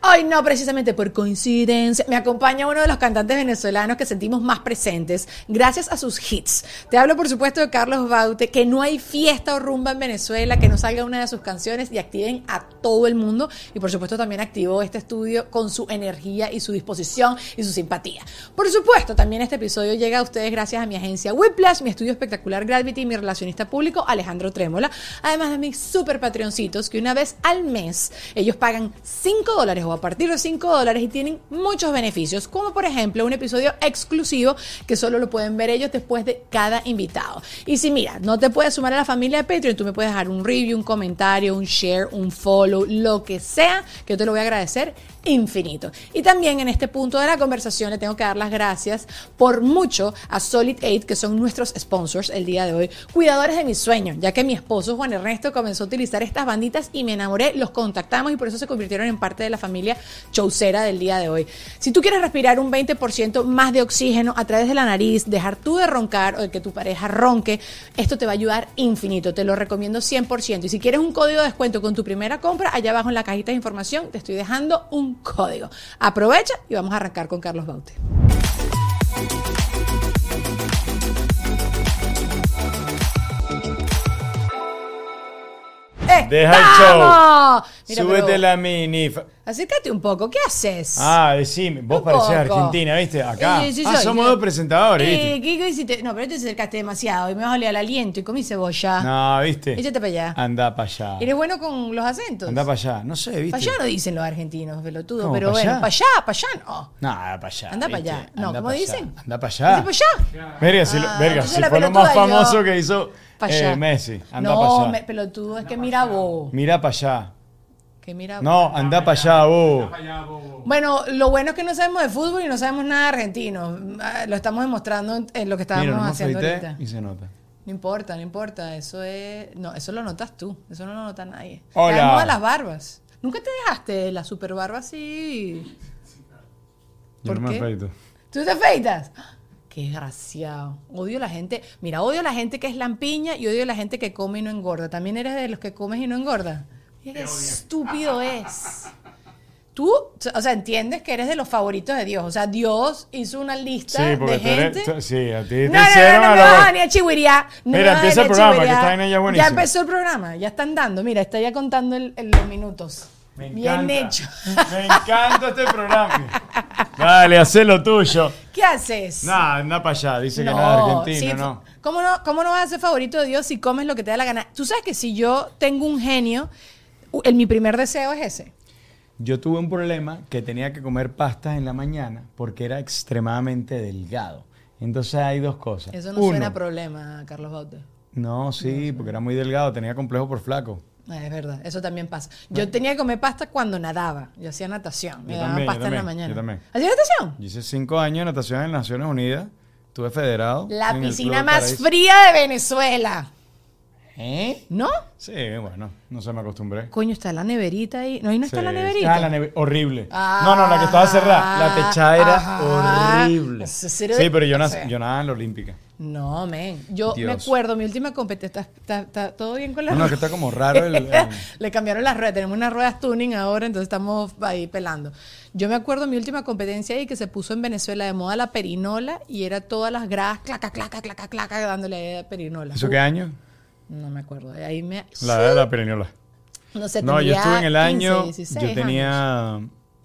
Hoy no, precisamente por coincidencia, me acompaña uno de los cantantes venezolanos que sentimos más presentes gracias a sus hits. Te hablo, por supuesto, de Carlos Baute, que no hay fiesta o rumba en Venezuela que no salga una de sus canciones y activen a todo el mundo. Y por supuesto, también activó este estudio con su energía y su disposición y su simpatía. Por supuesto, también este episodio llega a ustedes gracias a mi agencia Whiplash, mi estudio espectacular Gravity y mi relacionista público Alejandro Trémola, además de mis super patroncitos que una vez al mes ellos pagan 5 dólares a partir de 5 dólares y tienen muchos beneficios, como por ejemplo un episodio exclusivo que solo lo pueden ver ellos después de cada invitado. Y si mira, no te puedes sumar a la familia de Patreon, tú me puedes dejar un review, un comentario, un share, un follow, lo que sea, que yo te lo voy a agradecer infinito. Y también en este punto de la conversación le tengo que dar las gracias por mucho a Solid 8, que son nuestros sponsors el día de hoy, cuidadores de mis sueños, ya que mi esposo Juan Ernesto comenzó a utilizar estas banditas y me enamoré, los contactamos y por eso se convirtieron en parte de la familia chaucera del día de hoy. Si tú quieres respirar un 20% más de oxígeno a través de la nariz, dejar tú de roncar o de que tu pareja ronque, esto te va a ayudar infinito, te lo recomiendo 100%. Y si quieres un código de descuento con tu primera compra, allá abajo en la cajita de información te estoy dejando un código. Aprovecha y vamos a arrancar con Carlos Baute. Deja el show. Mira, Súbete pero- la mini. Acércate un poco, ¿qué haces? Ah, decime. Vos Un parecés poco. argentina, ¿viste? Acá. Sí, sí, ah, soy. somos dos presentadores, Eh. ¿qué, qué hiciste? No, pero te acercaste demasiado y me vas a oler al aliento y comí cebolla. No, ¿viste? Échate para allá. Anda para allá. ¿Eres bueno con los acentos? Anda para allá. No sé, ¿viste? Para allá no dicen los argentinos, pelotudo, ¿Cómo, pero pa' bueno, allá? para allá, para allá no. No, anda para allá. Anda pa' ¿viste? allá. No, ¿cómo pa' allá. dicen? Anda para allá. ¿Dice para allá? Verga, si, lo- Ah, verga, entonces si la fue lo más yo. famoso que hizo Pa' eh. Messi. Anda no, para allá. me- pelotudo, es que mira vos. Mira para allá. Que mira No, anda para allá, vos. Bueno, lo bueno es que no sabemos de fútbol y no sabemos nada de argentino. Ah, Lo estamos demostrando en- lo que estábamos Mira, haciendo ahorita. y se nota. No importa, no importa. Eso es. No, eso lo notas tú. Eso no lo nota nadie. Hola. De las barbas. ¿Nunca te dejaste la super barba así? Yo ¿Por no me qué? afeito. ¿Tú te afeitas? Qué desgraciado. Odio a la gente. Mira, odio a la gente que es lampiña y odio a la gente que come y no engorda. ¿También eres de los que comes y no engorda? Mira qué estúpido es. Tú, o sea, entiendes que eres de los favoritos de Dios. O sea, Dios hizo una lista Sí, de eres- gente. sí, a ti te No, no, no, hicieron no, a vas a ni a chihuiría. No Mira, empieza el programa, que chihuiría. esta vaina ya es Ya empezó el programa, ya están dando. Mira, está ya contando el- el- los minutos. Me Bien encanta. hecho. Me encanta este programa. Dale, haz lo tuyo. ¿Qué haces? Nah, anda para allá. Dice que no es argentino, sí, no. ¿cómo no. ¿Cómo no vas a ser favorito de Dios si comes lo que te da la gana? Tú sabes que si yo tengo un genio, el, mi primer deseo es ese. Yo tuve un problema que tenía que comer pastas en la mañana porque era extremadamente delgado. Entonces hay dos cosas. Eso no Uno, suena a problema, Carlos Baute. No, sí, porque era muy delgado, tenía complejo por flaco. Ah, es verdad, eso también pasa. Yo tenía que comer pasta cuando nadaba. Yo hacía natación. Me Yo daban también, yo pasta en la mañana. yo también. ¿Hacías natación? Yo hice cinco años de natación en Naciones Unidas. Estuve federado. La piscina más fría de Venezuela. ¿Eh? ¿No? Sí, bueno, no se me acostumbré. Coño, está la neverita ahí. No, ahí no está Sí. la neverita. Ah, la neve- horrible. Ah, no, no, la que estaba cerrada. La techada era horrible. Sí pero yo, o nac- sea. yo nadaba en la olímpica. No, men. Yo me acuerdo, mi última competencia. ¿Está, está- está todo bien con la No, no, que está como raro el- el- Le cambiaron las ruedas. Tenemos unas ruedas tuning ahora, entonces estamos ahí pelando. Yo me acuerdo mi última competencia ahí que se puso en Venezuela de moda la perinola y era todas las gradas, claca, claca, claca, claca, dándole a perinola. ¿Eso qué año? No me acuerdo. Ahí me. La de la perinola. No sé, No, yo estuve en el 15, año. 16 yo años. tenía.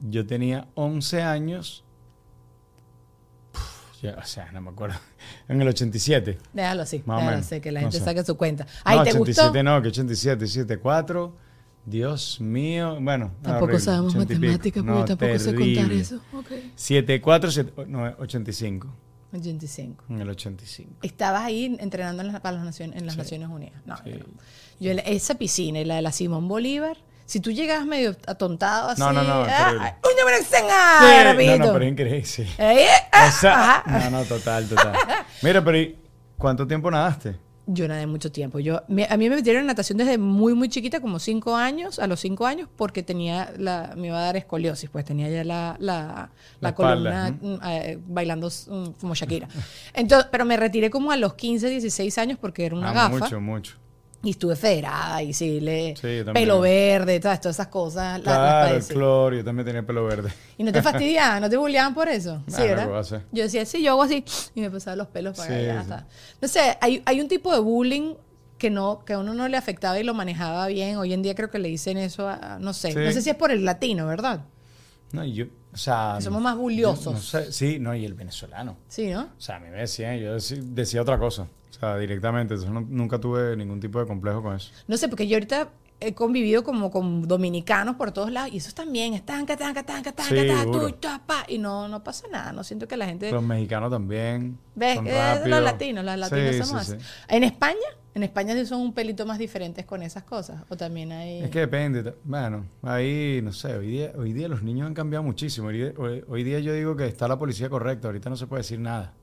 Yo tenía 11 años. Ya, o sea, no me acuerdo. En el 87. Déjalo así, Más déjalo así, que la no gente sé. saque su cuenta. No, ¿te 87 gustó? no, que 87, 74. Dios mío. Bueno. Tampoco horrible, sabemos 80 y pico. matemáticas porque No, tampoco sé contar terrible. eso. Ok. 74, siete- no, 85. 85. En el 85. Estabas ahí entrenando en las, para las naciones, en las Sí. Naciones Unidas. No, Sí. yo no. Esa piscina y la de la Simón Bolívar, si tú llegabas medio atontado así. No, no, no, ah, terrible. ¡ay, ¡Uña, me Sí, ah, no, no, pero es increíble. sí. Eh, ah, O sea, ajá. no, no, total, total. Mira, pero ¿y ¿cuánto tiempo nadaste? Yo nadé mucho tiempo. Yo, me- a mí me metieron en natación desde muy, muy chiquita, como cinco años, a los cinco años, porque tenía la, me iba a dar escoliosis, pues tenía ya la, la, columna mm, eh, bailando mm, como Shakira. Entonces, pero me retiré como a los 15, 16 años porque era una Ah, gafa. Mucho, mucho. Y estuve federada y sí, le, Sí, pelo verde, todas, todas esas cosas. las Claro, el padecí. cloro, yo también tenía pelo verde. Y no te fastidiaban, no te bulleaban por eso. Sí, Nah, no ¿verdad? Yo decía, sí, yo hago así y me pasaba los pelos para Sí, allá. sí. hasta- No sé, hay, hay un tipo de bullying que no que a uno no le afectaba y lo manejaba bien. Hoy en día creo que le dicen eso a, no sé, Sí. no sé si es por el latino, ¿verdad? No, yo, o sea... Somos más buliosos. no sé, sí, no, y el venezolano. Sí, ¿no? O sea, a mí me decían, yo decía, decía otra cosa. O sea, directamente. Entonces no- nunca tuve ningún tipo de complejo con eso. No sé, porque yo ahorita he convivido como con dominicanos por todos lados y esos también, estanca, tanca, tanca, tanca, Sí, tanca, tu, ta, pa, y no, no pasa nada. No siento que la gente... Los mexicanos también. ¿Ves? son Eh, los latinos, los latinos Sí, somos sí, así. sí. En España, en España sí son un pelito más diferentes con esas cosas. O también hay. Es que depende. Bueno, ahí, no sé, hoy día, hoy día los niños han cambiado muchísimo. Hoy hoy- hoy día yo digo que está la policía correcta. Ahorita no se puede decir nada.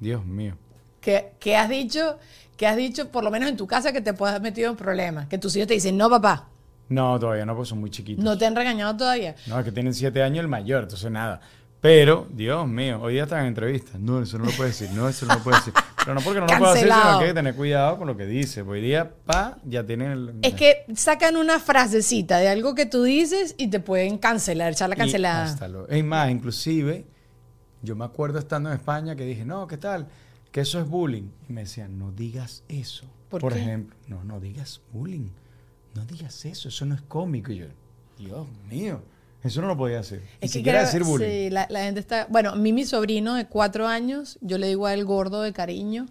Dios mío. ¿Qué, qué has dicho? ¿Qué has dicho, por lo menos en tu casa, que te puedas metido en problemas? Que tus hijos te dicen, no, papá, No, todavía no, porque son muy chiquitos. no te han regañado todavía. No, es que tienen siete años el mayor, entonces nada. Pero, Dios mío, hoy día están en entrevistas. No, eso no lo puede decir. No, eso no lo puede decir. Pero no porque no lo pueda decir, sino que hay que tener cuidado con lo que dice. Hoy día, pa, ya tienen el... Es que sacan una frasecita de algo que tú dices y te pueden cancelar, echar la Y cancelada. hasta lo- Es más, inclusive, yo me acuerdo estando en España que dije, no, ¿qué tal? Que eso es bullying. Y me decían, no digas eso. ¿Por Por, qué? ejemplo, no, no digas bullying. No digas eso, eso no es cómico. Y yo, Dios mío, eso no lo podía hacer. Ni Es que siquiera creo- decir bullying. Sí, la, la gente está. Bueno, a mí, mi sobrino de cuatro años, yo le digo a él gordo de cariño.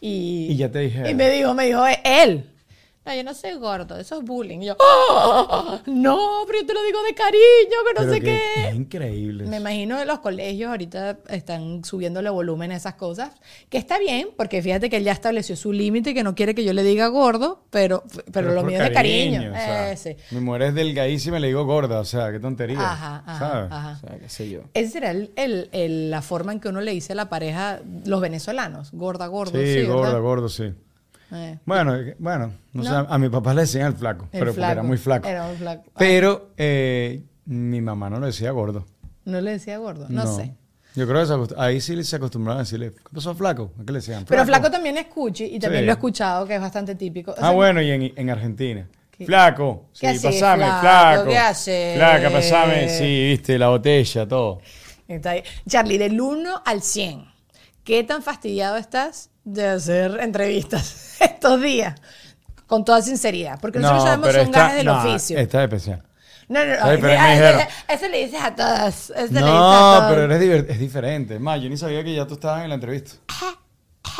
Y, Y ya te dije. Y me dijo, me dijo, "Eh, él. No, yo no soy gordo, eso es bullying. Y yo, "Ah, no, pero yo te lo digo de cariño, que no Pero sé que qué. Es increíble. Me imagino que los colegios ahorita están subiéndole volumen a esas cosas, que está bien, porque fíjate que él ya estableció su límite, que no quiere que yo le diga gordo, pero, pero, lo mío es de cariño. o sea, Eh, sí. Mi mujer es delgadísima y le digo gorda, o sea, qué tontería. Ajá, ajá, ¿sabes? ajá. O sea, qué sé yo. Esa será el- el- el- la forma en que uno le dice a la pareja, los venezolanos, gorda, gordo. Sí, Sí, gorda, gordo, sí. Eh, Bueno, eh, bueno, no, ¿No? sé, a mi papá le decían el flaco, el pero porque flaco. era muy flaco. Era muy flaco. Ah, Pero eh, mi mamá no le decía gordo. no le decía gordo, no, sé. Yo creo que ahí sí se acostumbraban a decirle, ¿qué pasó flaco? ¿A qué le decían? Pero flaco también es cuchi y también Sí. lo he escuchado, que es bastante típico. O Ah, sea, bueno, y en, en Argentina. ¿Qué? Flaco, sí, ¿Qué pasame, flaco? flaco. ¿Qué haces? Flaca, pasame, sí, viste, la botella, todo. Está ahí. Charlie, del 1 al 100, ¿qué tan fastidiado estás de hacer entrevistas estos días? Con toda sinceridad, porque nosotros sabemos pero son gajes del no, oficio. Esta es especial. No, no, no. Ay, pero Eso le dices a todos. Eso le dices a No, todos. pero eres es diferente. Es más, yo ni sabía que ya tú estabas en la entrevista.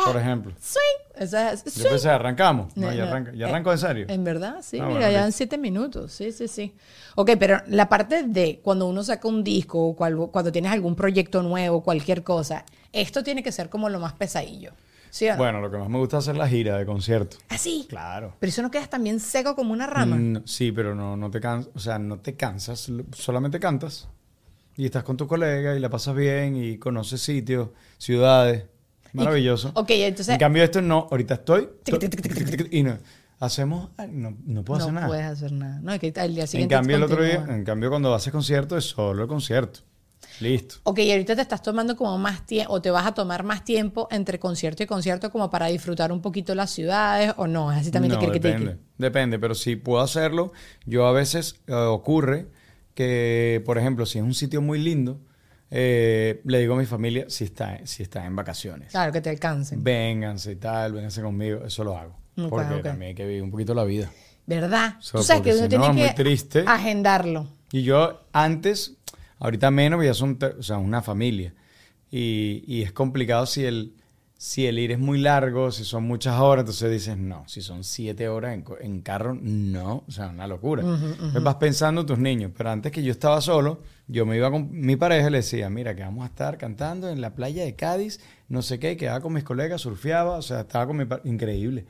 Por ejemplo. Swing. Eso es Yo swing. pensé, arrancamos. No, No, ya, Eh, arrancó en serio. En verdad, sí, Ah, mira, bueno, ya en siete minutos. Sí, sí, sí. Ok, pero la parte de cuando uno saca un disco o cual- cuando tienes algún proyecto nuevo, cualquier cosa, esto tiene que ser como lo más pesadillo. ¿Sí o no? Bueno, lo que más me gusta es hacer la gira de concierto. Así. Claro. Pero eso no quedas también seco como una rama. Mm, sí, pero no, no te cansas, o sea, no te cansas, solamente cantas. Y estás con tu colega y la pasas bien y conoces sitios, ciudades. Maravilloso. Ok, entonces. En cambio, esto no, ahorita estoy. Y no. hacemos, no, no puedo no hacer nada. puedes hacer nada. No, es que al día En siguiente cambio, el otro día, en cambio, cuando haces concierto es solo el concierto. Listo. Ok, y ahorita te estás tomando como más tiempo, o te vas a tomar más tiempo entre concierto y concierto como para disfrutar un poquito las ciudades, o no, es así también no, criqui-tiqui. depende, depende, pero si puedo hacerlo, yo a veces eh, ocurre que, por ejemplo, si es un sitio muy lindo, eh, le digo a mi familia si está, si está en vacaciones. Claro, que te alcancen. Vénganse y tal, vénganse conmigo, eso lo hago. Porque también hay que vivir un poquito la vida. ¿Verdad? So, Tú sabes que uno si tiene que triste. agendarlo. Y yo antes, ahorita menos, ya son o sea, una familia. Y, y es complicado si el, si el ir es muy largo, si son muchas horas, entonces dices, no, si son siete horas en, carro, no, o sea, una locura. Entonces vas pensando en tus niños, pero antes que yo estaba solo, yo me iba con mi pareja y le decía, mira, que vamos a estar cantando en la playa de Cádiz, no sé qué, quedaba con mis colegas, surfeaba, o sea, estaba con mi increíble.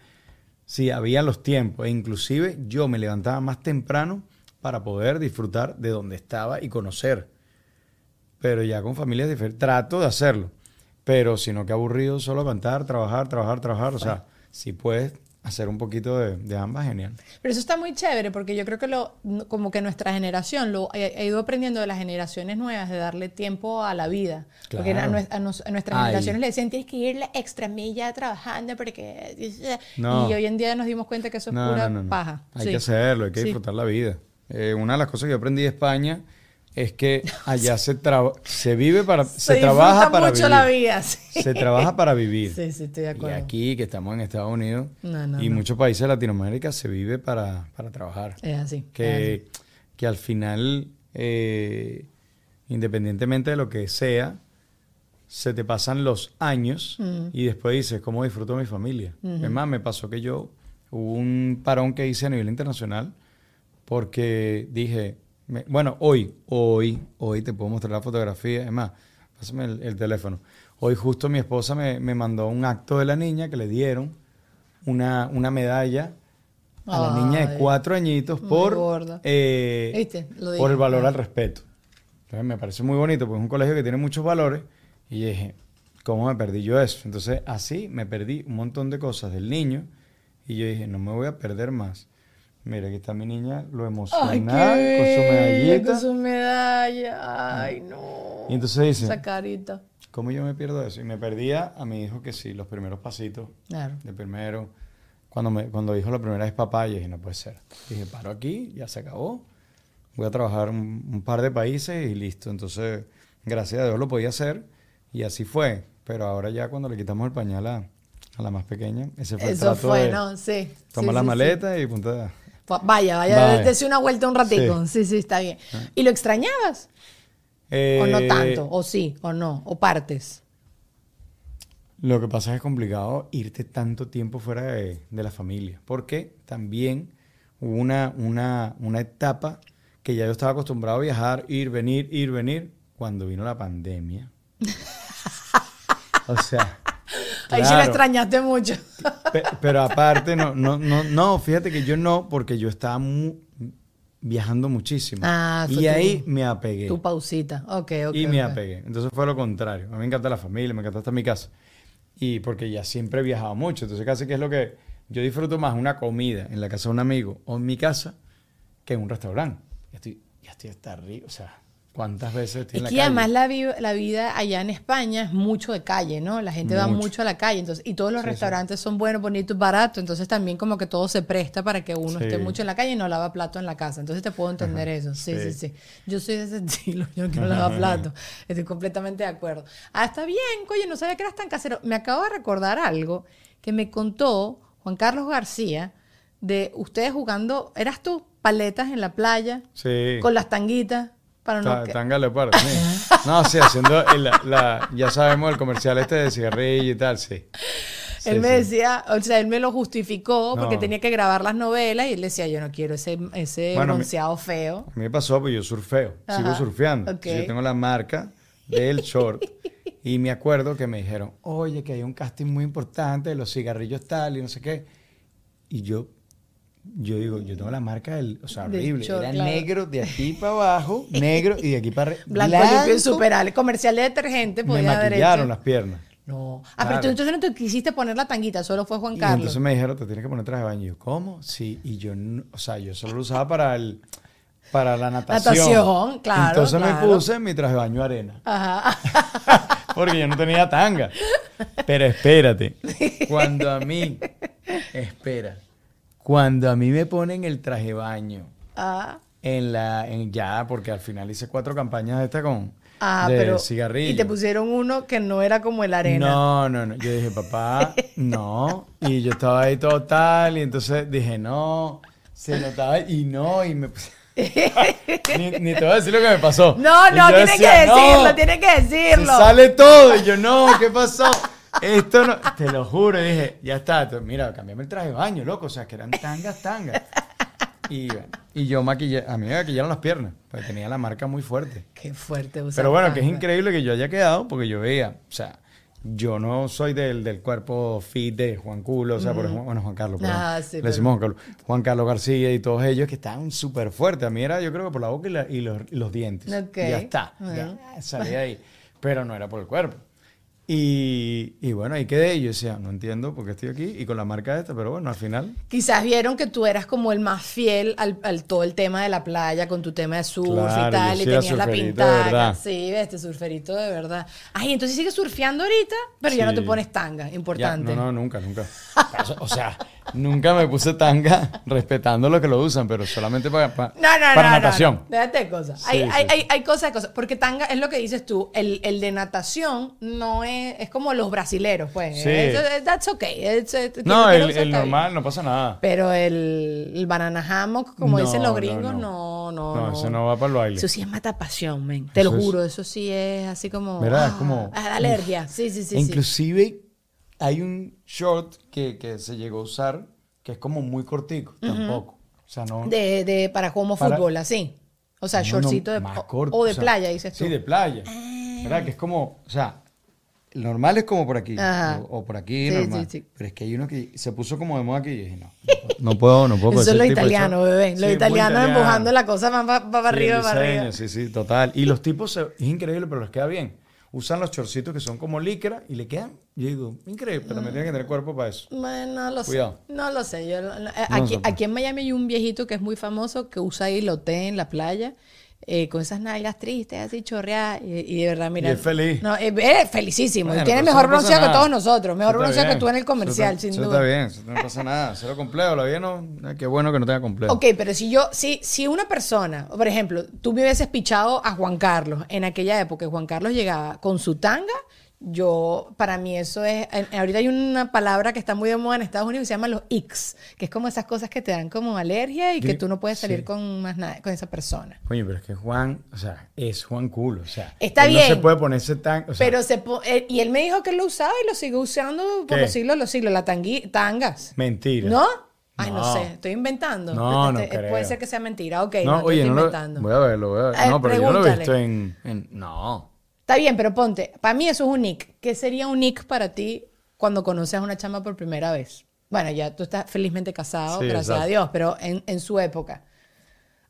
Sí, había los tiempos. E inclusive yo me levantaba más temprano para poder disfrutar de donde estaba y conocer. Pero ya con familias diferentes. Trato de hacerlo. Pero si no, que aburrido solo cantar, trabajar, trabajar, trabajar. O sea, si puedes hacer un poquito de, de ambas, genial. Pero eso está muy chévere porque yo creo que lo, como que nuestra generación lo ha, ha ido aprendiendo de las generaciones nuevas de darle tiempo a la vida. Porque a, Claro. nue- a nos- a nuestras Ay. generaciones le decían tienes que ir la extra milla trabajando porque No. y hoy en día nos dimos cuenta que eso es No, pura no. paja. Hay Sí. que hacerlo, hay que Sí. disfrutar la vida. Eh, una de las cosas que yo aprendí de España es que allá se, se vive para... Se, Se, trabaja para mucho vivir. la vida. sí. Se trabaja para vivir. Sí, sí, estoy de Y acuerdo. aquí, que estamos en Estados Unidos, No, no, y no. muchos países de Latinoamérica, se vive para, para trabajar. Es así. es Que, que al final, eh, independientemente de lo que sea, se te pasan los años Mm. y después dices, ¿cómo disfruto mi familia? Es más, me pasó que yo, hubo un parón que hice a nivel internacional porque dije, me- bueno, hoy, hoy, hoy te puedo mostrar la fotografía, es más, pásame el, el teléfono. Hoy justo mi esposa me, me mandó un acto de la niña que le dieron una, una medalla a la niña de cuatro añitos por, eh, ¿Viste? Lo por el valor al respeto. Entonces me parece muy bonito porque es un colegio que tiene muchos valores y yo dije, ¿cómo me perdí yo eso? Entonces así me perdí un montón de cosas del niño y yo dije, no me voy a perder más. Mira, aquí está mi niña, lo Ay, qué con su medallita. Con su medalla. Ay, no. Y entonces dice, Esa carita. ¿cómo yo me pierdo eso? Y me perdía a mi hijo que sí, los primeros pasitos Claro. de primero. Cuando, me, cuando dijo la primera vez papá, yo dije, no puede ser. Dije, paro aquí, ya se acabó. Voy a trabajar un, un par de países y listo. Entonces, gracias a Dios lo podía hacer y así fue. Pero ahora ya cuando le quitamos el pañal a, a la más pequeña, ese fue el Eso trato fue, de ¿no? Sí. toma sí, la sí, sí. maleta y punta. Pues Vaya, vaya, Vaya. dése una vuelta un ratico. Sí, sí, está bien. ¿Y lo extrañabas? ¿O no Eh, tanto? ¿O sí? ¿O no? ¿O partes? Lo que pasa es que es complicado irte tanto tiempo fuera de, de la familia, porque también hubo una, una, una etapa que ya yo estaba acostumbrado a viajar, ir, venir, ir, venir, cuando vino la pandemia. O sea, Ahí sí la extrañaste mucho. pe- pero aparte, no, no, no, no, fíjate que yo no, porque yo estaba viajando muchísimo. Ah, y tu- ahí me apegué. Tu pausita. Ok, ok. y me apegué. Entonces fue lo contrario. A mí me encanta la familia, me encanta en mi casa. Y porque ya siempre he viajado mucho. Entonces casi que es lo que yo disfruto más una comida en la casa de un amigo o en mi casa que en un restaurante. Ya estoy, ya estoy hasta arriba. O sea, ¿cuántas veces estoy Es la que calle? además la, vi- la vida allá en España es mucho de calle, ¿no? La gente va Mucho. a la calle, entonces y todos los Sí, sí. restaurantes son buenos, bonitos, baratos, entonces también como que todo se presta para que uno Sí. esté mucho en la calle y no lava plato en la casa. Entonces te puedo entender eso. Sí, sí, sí. Yo soy de ese estilo, yo no quiero lavar plato. Estoy completamente de acuerdo. Ah, está bien, oye, no sabía que eras tan casero. Me acabo de recordar algo que me contó Juan Carlos García de ustedes jugando, eras tú, paletas en la playa Sí. con las tanguitas para no Ta- que- Tanga leopardo, sí. No, sí, haciendo el- la, la- ya sabemos el comercial este de cigarrillo y tal, sí. Sí, él me sí. decía, o sea, él me lo justificó porque tenía que grabar las novelas y él decía, yo no quiero ese, ese Bueno, bronceado feo. A mí me pasó, pues yo surfeo, sigo surfeando. ok. Yo tengo la marca del short. y me acuerdo que me dijeron, oye, que hay un casting muy importante de los cigarrillos tal y no sé qué. Y yo, yo digo, yo tengo la marca del, o sea, horrible. Era claro. negro de aquí para abajo, negro y de aquí para arriba. Blanco, limpio y superable. Comercial de detergente Me maquillaron las piernas. No. Ah, pero tú entonces no te quisiste poner la tanguita, solo fue Juan Y Carlos. entonces me dijeron, te tienes que poner traje de baño. Y yo, ¿cómo? Sí, y yo, o sea, yo solo lo usaba para el, para la natación. Natación, claro, Entonces claro. me puse mi traje de baño arena. Ajá. Porque yo no tenía tanga. Pero espérate, cuando a mí, espera, cuando a mí me ponen el traje baño Ah, en la, en ya, porque al final hice cuatro campañas de esta con ah, de pero. cigarrillo. Y te pusieron uno que no era como el arena. No, no, no. Yo dije, papá, no. Y yo estaba ahí total, y entonces dije, no. Se notaba y no, y me puse- ni, ni te voy a decir lo que me pasó. No, no, yo tiene decía, que decirlo, "No, tiene que se decirlo. sale todo. Y yo, no, ¿qué pasó? Esto no. Te lo juro. Y dije, ya está. Mira, cambiame el traje de baño, loco. O sea, que eran tangas, tangas. Y, y yo maquillé, a mí me maquillaron las piernas, porque tenía la marca muy fuerte. Qué fuerte usar Pero bueno, que es tanga. increíble que yo haya quedado, porque yo veía, o sea, yo no soy del, del cuerpo fit de Juan Culo, o sea, por ejemplo, bueno, Juan Carlos, perdón. Ah, sí, le pero- decimos Juan Carlos, Juan Carlos García y todos ellos que estaban súper fuertes. A mí era, yo creo que por la boca y, la- y los, los dientes. Ok. Y ya está, ya salí ahí. Pero no era por el cuerpo. Y, y bueno, ahí quedé y yo decía, no entiendo por qué estoy aquí y con la marca esta, pero bueno, al final Quizás vieron que tú eras como el más fiel al, al todo el tema de la playa con tu tema de surf Claro, y tal, y sí tenías la verdad. Sí, este surferito de verdad. Ay, entonces sigues surfeando ahorita, pero ya no Sí. te pones tanga, Ya, importante. no, no, nunca, nunca. O sea, nunca me puse tanga respetando lo que lo usan, pero solamente para, para, No, no, para no, natación. Déjate de cosas. Sí, hay, sí, hay, sí. hay, hay cosas de cosas. Porque tanga es lo que dices tú. El, el de natación no es. Es como los brasileros, pues. Sí. Es- that's okay. It's- quien No, el, usar el está bien. normal no pasa nada. Pero el, el banana hammock, como No, dicen los no, gringos, no. no, no. No, ese no va para el baile. Eso sí es mata pasión, men. Te lo Eso es- juro, eso sí es así como. ¿Verdad? ah, Es como- ah, alergia. Sí, sí, sí. Sí. Inclusive hay un short que, que se llegó a usar que es como muy cortico, tampoco. O sea, no... De, de, para como Para- fútbol, así. O sea, no, shortcito de. más o- corto, o de sea, playa, dices tú. Sí, de playa. ¿Verdad? Que es como, o sea, el normal es como por aquí, Ajá. o, o por aquí, Sí, normal. sí, sí. Pero es que hay uno que se puso como de moda aquí y dije, no, no puedo, no puedo. Eso es lo italiano, bebé. Sí, Los italianos italiano. empujando la cosa va para Sí, arriba, para arriba. Sí, sí, total. Y los tipos, se- es increíble, pero les queda bien. Usan los chorcitos que son como licra y le quedan, yo digo, increíble, pero me tienen que tener cuerpo para eso. Bueno, no lo Cuidado. sé. No lo sé. Yo, eh, No aquí, sé, pues. aquí en Miami hay un viejito que es muy famoso que usa hilote en la playa. Eh, con esas nalgas tristes, así chorreadas, y, y de verdad, mira. es feliz. No, es, es felicísimo. y tiene mejor no bronceado que todos nosotros. Mejor bronceado que tú en el Eso comercial, está- sin eso duda. está bien, eso no pasa nada. Cero complejo, la vida no. Qué bueno que no tenga complejo. Ok, pero si yo, si, si una persona, por ejemplo, tú me hubieses pichado a Juan Carlos en aquella época, y Juan Carlos llegaba con su tanga, yo, para mí eso es, en- ahorita hay una palabra que está muy de moda en Estados Unidos que se llama los icks, que es como esas cosas que te dan como alergia y que tú no puedes salir sí. con más nada, con esa persona. Coño, pero es que Juan, o sea, es Juan Culo. O sea, Está bien. No se puede ponerse tan. O sea, Pero se po- eh, y él me dijo que él lo usaba y lo sigue usando por ¿Qué? los siglos, los siglos, la tangui, tangas. mentira. ¿No? Ay, no. No. sé, estoy inventando. No, no Este, creo. Puede ser que sea mentira, ok, No, no, oye, estoy lo, inventando. voy a verlo, voy a ver. Eh, no, pero yo no lo he pregúntale. visto en, en- No. Está bien, pero ponte, para mí eso es un nick. ¿Qué sería un nick para ti cuando conoces a una chama por primera vez? Bueno, ya tú estás felizmente casado, Sí, gracias a. Dios, pero en, en su época.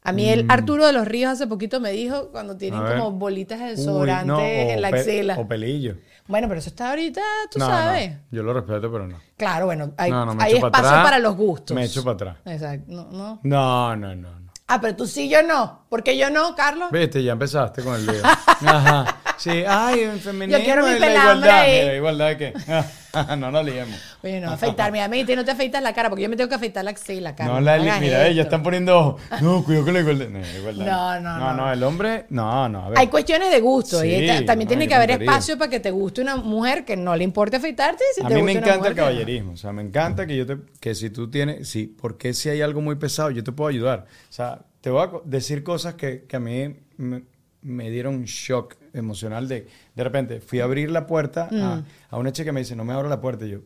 A mí el Arturo de los Ríos hace poquito me dijo cuando tienen Mm. Como bolitas de desodorante no, en la axila. O pelillo. Bueno, pero eso está ahorita, tú no, sabes. no, yo lo respeto, pero no. Claro, bueno, hay, hay para espacio para los gustos. me echo para atrás. Exacto, no, no. No, no, no. no. Ah, pero tú sí, yo no. ¿Por qué yo no, Carlos? Viste, ya empezaste con el lío. Ajá. Sí, ay, en femenino. Yo quiero mi la igualdad. Mira, igualdad de qué. no nos liemos. Oye, no, afeitarme a mí, no te afeitas la cara, porque yo me tengo que afeitar la axila, Carlos. No, la, hagas mira, ellos están poniendo. No, cuidado con la igualdad. No, igualdad. No, no, No, no. no, el hombre. No, no, a ver. Hay cuestiones de gusto Sí, y ta- también no, tiene que haber tontería. espacio para que te guste una mujer que no le importe afeitarte. Si a te mí me gusta encanta el que no. caballerismo. O sea, me encanta que yo te, que si tú tienes, sí, porque si hay algo muy pesado, yo te puedo ayudar. O sea, te voy a decir cosas que, que a mí me, me dieron un shock emocional de, de repente, fui a abrir la puerta a, a una chica que me dice, no me abra la puerta y yo.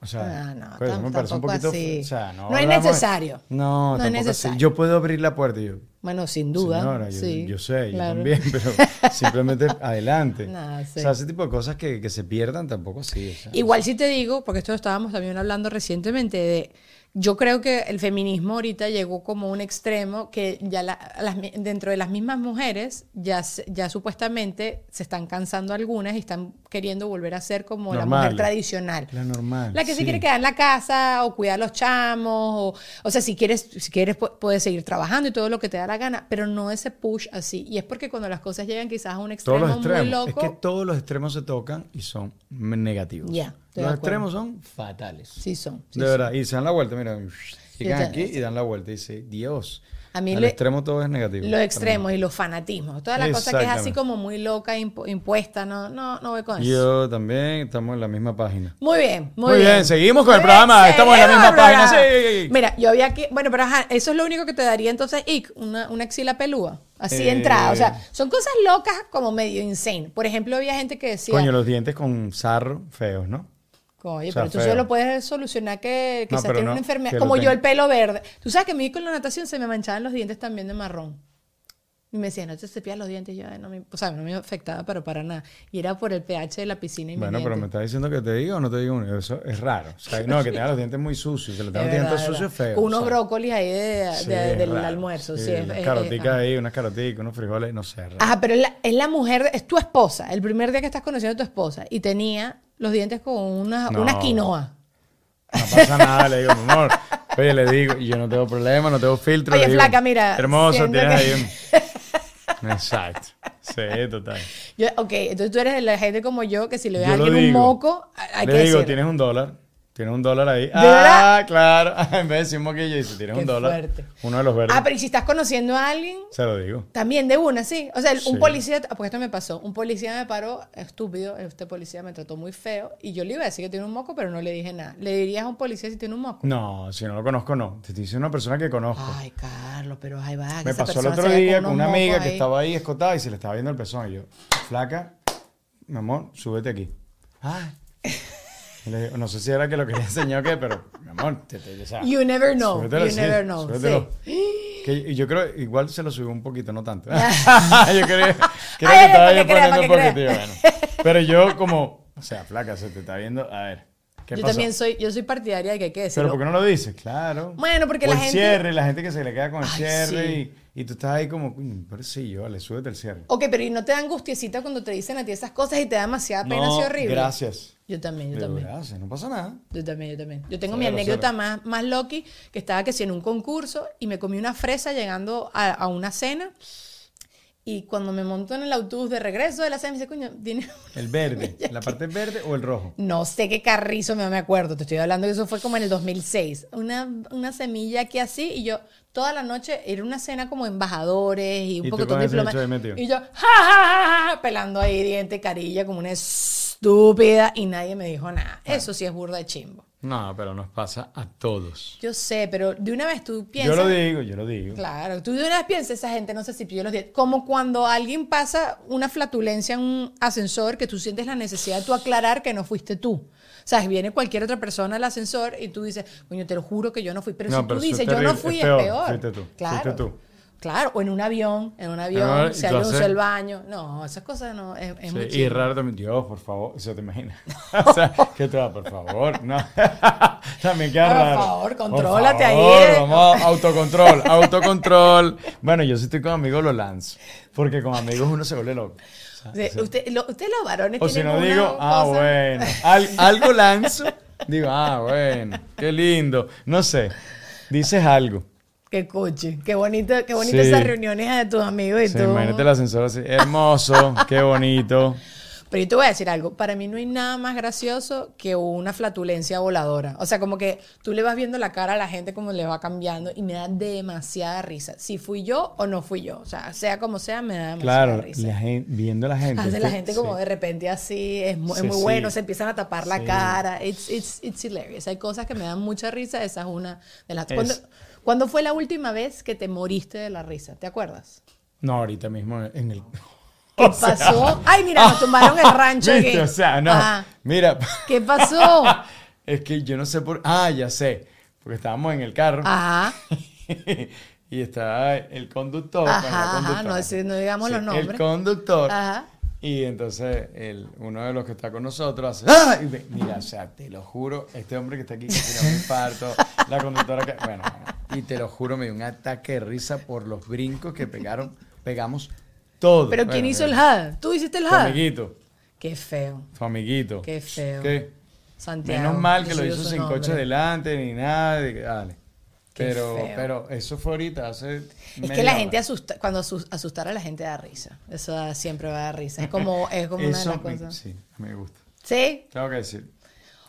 O sea, Ah, no, tam- me parece un poquito. así. O sea, no, No es necesario. No, No es tampoco así. necesario. Yo puedo abrir la puerta y yo. Bueno, sin duda. Señora, yo, sí, yo sé, claro. yo también, pero simplemente adelante. Nah, sí. O sea, ese tipo de cosas que, que se pierdan tampoco así. o sea. Igual sí te digo, porque esto estábamos también hablando recientemente, de yo creo que el feminismo ahorita llegó como un extremo que ya la- las dentro de las mismas mujeres ya, ya supuestamente se están cansando algunas y están queriendo volver a ser como la mujer tradicional. La normal. La que se quiere quedar en la casa o cuidar a los chamos, o, o sea, si quieres, si quieres pu- puedes seguir trabajando y todo lo que te da la gana, pero no ese push así. Y es porque cuando las cosas llegan quizás a un Todos extremo los muy extremos. loco, Es que todos los extremos se tocan y son negativos. Ya, estoy los extremos son fatales. sí son. sí de son. verdad. Y se dan la vuelta, mira. Llegan aquí y dan la vuelta y dice, Dios. A mí al le- extremo todo es negativo. Los extremos y los fanatismos, toda la cosa que es así como muy loca, impu- impuesta, no, no, no voy con eso. Yo también estamos en la misma página. Muy bien, muy, Muy bien, seguimos con el programa, estamos en la misma el página, sí. Mira, yo había que, bueno, pero ajá, eso es lo único que te daría entonces ic, una, una axila pelúa, así de Eh. entrada, o sea, son cosas locas como medio insane. Por ejemplo, había gente que decía, Coño, los dientes con sarro feos, ¿no? Oye, O sea, pero tú feo. solo puedes solucionar que No, quizás pero tiene no, una enfermedad. Como yo el pelo verde. Tú sabes que a mí con la natación se me manchaban los dientes también de marrón. Y me decían, no te cepillas los dientes. Y yo, "Ay, no me, o sea, no me afectaba, pero para nada. Y era por el pH de la piscina y Bueno, pero me dientes. está diciendo que te diga o no te diga uno. Eso es raro. O sea, no, que tenga los dientes muy sucios. Que le tenga los dientes sucios es es verdad. feo. Con unos o sea. brócolis ahí de- Sí, de- es del raro. almuerzo. Sí, Sí, es- unas es- caroticas ahí, unas caroticas, unos frijoles, no sé. raro. Ajá, pero es la, es la mujer, es tu esposa, el primer día que estás conociendo a tu esposa, y tenía los dientes con una, No. una quinoa. No pasa nada, le digo, mi amor. Oye, le digo, y yo no tengo problema, no tengo filtro. Oye, digo, flaca, mira, Hermoso, tienes que- ahí un... Exacto. Sí, total. Yo, ok, entonces tú eres de la gente como yo que si le ves a alguien un moco, hay le que digo, decir. tienes un dólar. Tienes un dólar ahí. ah, claro. en vez de decir un moquillo, dice, tienes Qué un dólar. fuerte. Uno de los verdes. Ah, pero ¿y si estás conociendo a alguien? Se lo digo. También de una, sí. O sea, un Sí. policía, ah, porque esto me pasó, un policía me paró, estúpido, este policía me trató muy feo y yo le iba a decir que tiene un moco, pero no le dije nada. ¿Le dirías a un policía si tiene un moco? No, si no lo conozco, no. Te diciendo una persona que conozco. Ay, Carlos, pero ahí va. Me pasó el otro día con una amiga que estaba ahí escotada y se le estaba viendo el pezón. Y yo, flaca, mi amor, súbete aquí. Ay. Digo, no sé si era que lo quería enseñar o qué, pero, mi amor, te, te, o sea, You never know. you sí, never know. Sí. Que, y yo creo, igual se lo subió un poquito, no tanto. yo creo, creo que Ay, estaba para yo que poniendo un que poquito. Bueno. Pero yo como, o sea, flaca, se te está viendo, a ver, ¿qué Yo pasó? también soy, yo soy partidaria de que hay que Pero. ¿por qué no lo dices? Claro. Bueno, porque O la el gente- cierre, la gente que se le queda con el Ay, cierre sí. y, y tú estás ahí como, "Coño, pero sí, yo, vale, súbete el cierre. Ok, pero ¿y no te dan angustiecita cuando te dicen a ti esas cosas y te da demasiada pena no, así horrible? gracias. Yo también, yo también. gracias, no pasa nada. Yo también, yo también. Yo tengo Cero, mi anécdota cero. más, más loki, que estaba que si en un concurso y me comí una fresa llegando a, a una cena y cuando me monto en el autobús de regreso de la cena me dice, coño, tiene... El verde, la parte verde o el rojo. No sé qué carrizo, no me acuerdo, te estoy hablando que eso fue como en el 2006. Una, una semilla aquí así y yo toda la noche era una cena como embajadores y un poco de metido. Y yo, ja, ja, ja, ja, pelando ahí diente, carilla, como una estúpida y nadie me dijo nada. Eso sí es burda de chimbo. No, pero nos pasa a todos. Yo sé, pero de una vez tú piensas. Yo lo digo, yo lo digo. Claro, tú de una vez piensas, esa gente no se cepilló los dientes. Como cuando alguien pasa una flatulencia en un ascensor que tú sientes la necesidad de tú aclarar que no fuiste tú. O sea, viene cualquier otra persona al ascensor y tú dices, coño, te lo juro que yo no fui. Pero No, si tú pero es dices, yo no fui, es es peor, peor. fuiste tú, Claro. fuiste tú. Claro, o en un avión, en un avión, Ah, se alguien usó haces- el baño. No, esas cosas no, es, es Sí, muy y raro también, Dios, por favor, eso te imaginas. o sea, que tú, ah, por favor, no. también queda Por raro. favor, contrólate ahí, favor, eh. Vamos, autocontrol, autocontrol. Bueno, yo si estoy con amigos lo lanzo, porque con amigos uno se vuelve loco. O sea, usted- lo- Ustedes los varones O si tienen no una digo, ah, bueno, Al- algo lanzo, digo, ah, bueno, qué lindo, no sé, dices algo. Qué coche, qué bonito, qué bonito Sí. esas reuniones de tus amigos y Sí, tú. imagínate el ascensor así, hermoso, qué bonito. Pero yo te voy a decir algo, para mí no hay nada más gracioso que una flatulencia voladora. O sea, como que tú le vas viendo la cara a la gente como le va cambiando y me da demasiada risa. Si fui yo o no fui yo. O sea, sea como sea, me da demasiada Claro, risa. la gen- viendo a la gente. Hace la gente como sí. de repente así, es muy, es sí. bueno, se empiezan a tapar la cara. It's, it's, it's hilarious. Hay cosas que me dan mucha risa, esa es una de las... Es- ¿Cuándo, cuándo fue la última vez que te moriste de la risa? ¿Te acuerdas? No, ahorita mismo en el... ¿Qué O sea, pasó? Ay, mira, nos tumbaron el rancho ¿viste? O sea, no, Ajá. mira, ¿Qué pasó? es que yo no sé por... Ah, ya sé, porque estábamos en el carro Ajá. y estaba el conductor. Ajá, ajá, no, no digamos los El nombres. conductor Ajá. Y entonces el, uno de los que está con nosotros hace, ¡ah! Y me- mira, o sea, te lo juro, este hombre que está aquí que tiene un infarto, la conductora que, bueno, y te lo juro, me dio un ataque de risa por los brincos que pegaron, pegamos todo. Pero Bueno, ¿quién hizo el mira, HUD? ¿Tú hiciste el Tu HUD? amiguito, Qué feo. tu amiguito. Qué feo. ¿Qué? Santiago. Menos mal que lo hizo sin nombre. coche delante ni nada. de Dale. Qué Pero, feo. pero eso fue ahorita, hace. Es que la hora. gente asusta, cuando asus- asustar a la gente da risa. Eso siempre va a dar risa. Es como, es como una de las me- cosas. sí, me gusta. ¿Sí? Tengo que decir.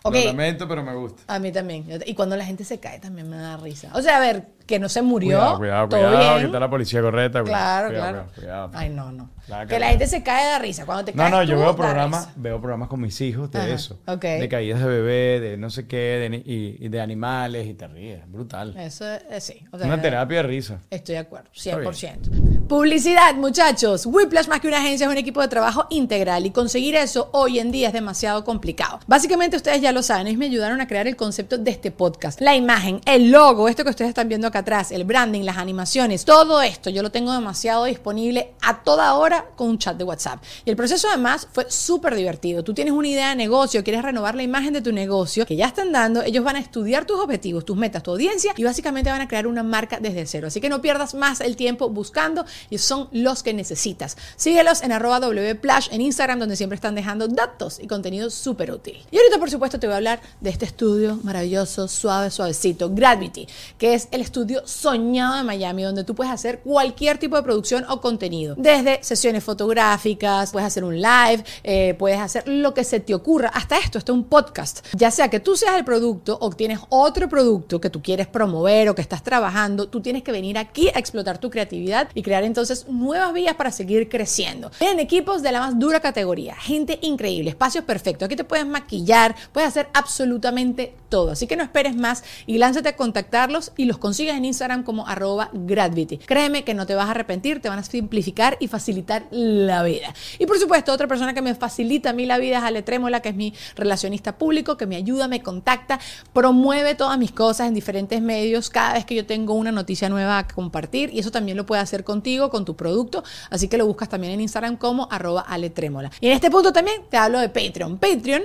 Ok. Lo lamento, pero me gusta. A mí también. Y cuando la gente se cae también me da risa. O sea, a ver, que no se murió. Cuidado, cuidado, todo cuidado, bien. que está la policía correcta. cuidado, Claro, cuidado, claro. cuidado. Ay, no, no. Que la no. gente se cae da risa. Cuando te No, caes no, tú, yo veo programas, veo programas con mis hijos de Ajá, eso. ok. De caídas de bebé, de no sé qué, de, y, y de animales, y te ríes. Brutal. Eso es, sí. O sea, Una terapia de risa. Estoy de acuerdo, Está 100%. Publicidad, muchachos. Whiplash más que una agencia es un equipo de trabajo integral y conseguir eso hoy en día es demasiado complicado. Básicamente ustedes ya lo saben, ellos me ayudaron a crear el concepto de este podcast. La imagen, el logo, esto que ustedes están viendo acá atrás, el branding, las animaciones, todo esto yo lo tengo demasiado disponible a toda hora con un chat de WhatsApp. Y el proceso además fue súper divertido. Tú tienes una idea de negocio, quieres renovar la imagen de tu negocio, que ya están dando, ellos van a estudiar tus objetivos, tus metas, tu audiencia y básicamente van a crear una marca desde cero. Así que no pierdas más el tiempo buscando y son los que necesitas. Síguelos en arroba wplash en Instagram donde siempre están dejando datos y contenido súper útil. Y ahorita por supuesto te voy a hablar de este estudio maravilloso, suave, suavecito, Gravity, que es el estudio soñado de Miami donde tú puedes hacer cualquier tipo de producción o contenido. Desde sesiones fotográficas, puedes hacer un live, eh, puedes hacer lo que se te ocurra, hasta esto, hasta un podcast. Ya sea que tú seas el producto o tienes otro producto que tú quieres promover o que estás trabajando, tú tienes que venir aquí a explotar tu creatividad y crear entonces nuevas vías para seguir creciendo. Tienen equipos de la más dura categoría, gente increíble, espacios perfectos. Aquí te puedes maquillar, puedes hacer absolutamente todo. Así que no esperes más y lánzate a contactarlos y los consigues en Instagram como arroba Gravity. Créeme que no te vas a arrepentir, te van a simplificar y facilitar la vida. Y por supuesto, otra persona que me facilita a mí la vida es Ale Trémola, que es mi relacionista público, que me ayuda, me contacta, promueve todas mis cosas en diferentes medios cada vez que yo tengo una noticia nueva a compartir y eso también lo puede hacer contigo, con tu producto, así que lo buscas también en Instagram como arroba Ale Trémola. Y en este punto también te hablo de Patreon. Patreon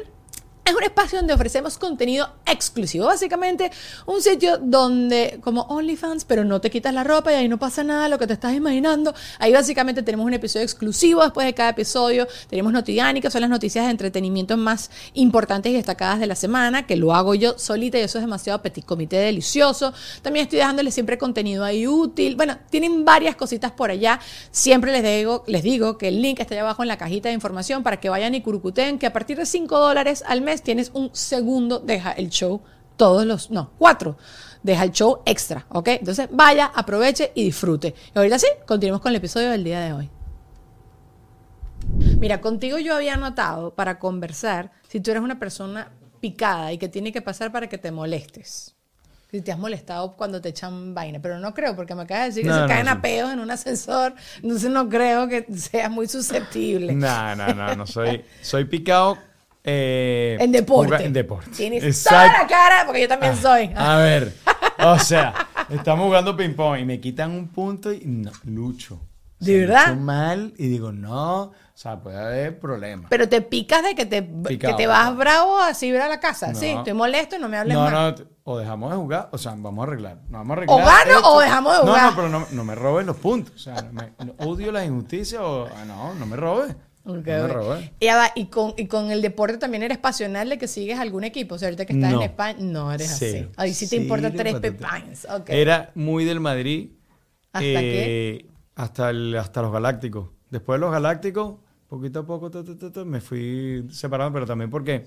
es un espacio donde ofrecemos contenido exclusivo, básicamente un sitio donde, como OnlyFans, pero no te quitas la ropa y ahí no pasa nada, lo que te estás imaginando. Ahí básicamente tenemos un episodio exclusivo después de cada episodio. Tenemos Notidiani, que son las noticias de entretenimiento más importantes y destacadas de la semana, que lo hago yo solita y eso es demasiado petit comité delicioso. También estoy dejándoles siempre contenido ahí útil. Bueno, tienen varias cositas por allá. Siempre les digo, les digo que el link está allá abajo en la cajita de información para que vayan y curucuten, que a partir de 5 dólares al mes tienes un segundo deja el show todos los, no, cuatro, deja el show extra, ¿ok? Entonces vaya, aproveche y disfrute. Y ahorita sí, continuemos con el episodio del día de hoy. Mira, contigo yo había notado para conversar si tú eres una persona picada y que tiene que pasar para que te molestes. Si te has molestado cuando te echan vaina, pero no creo, porque me acabas de decir que No, se no, caen a peos en un ascensor, entonces no creo que seas muy susceptible. No, no, no, no soy, soy picado. Eh, En deporte. En deporte. Tienes Exacto. toda la cara, porque yo también soy. A ver, o sea, estamos jugando ping-pong y me quitan un punto y no, lucho. O ¿De verdad? lucho mal y digo, no, o sea, puede haber problemas. Pero te picas de que te, que te vas bravo así ir a la casa. No. Sí, estoy molesto y no me hables No, más. no, o dejamos de jugar, o sea, vamos a arreglar. No vamos a arreglar. O gano esto. o dejamos de No, jugar. no, pero no, no me robes los puntos. O sea, me- no- odio la injusticia o. ah, no, no me robes. Robes. Y, con, y con el deporte también eres pasional de que sigues algún equipo. O sea, ahorita que estás No. en España, no eres así. Ahí sí te importa tres pepines. Era muy del Madrid. ¿Hasta eh, Hasta, el- hasta los Galácticos. Después de los Galácticos, poquito a poco, ta, ta, ta, ta, me fui separando, pero también porque.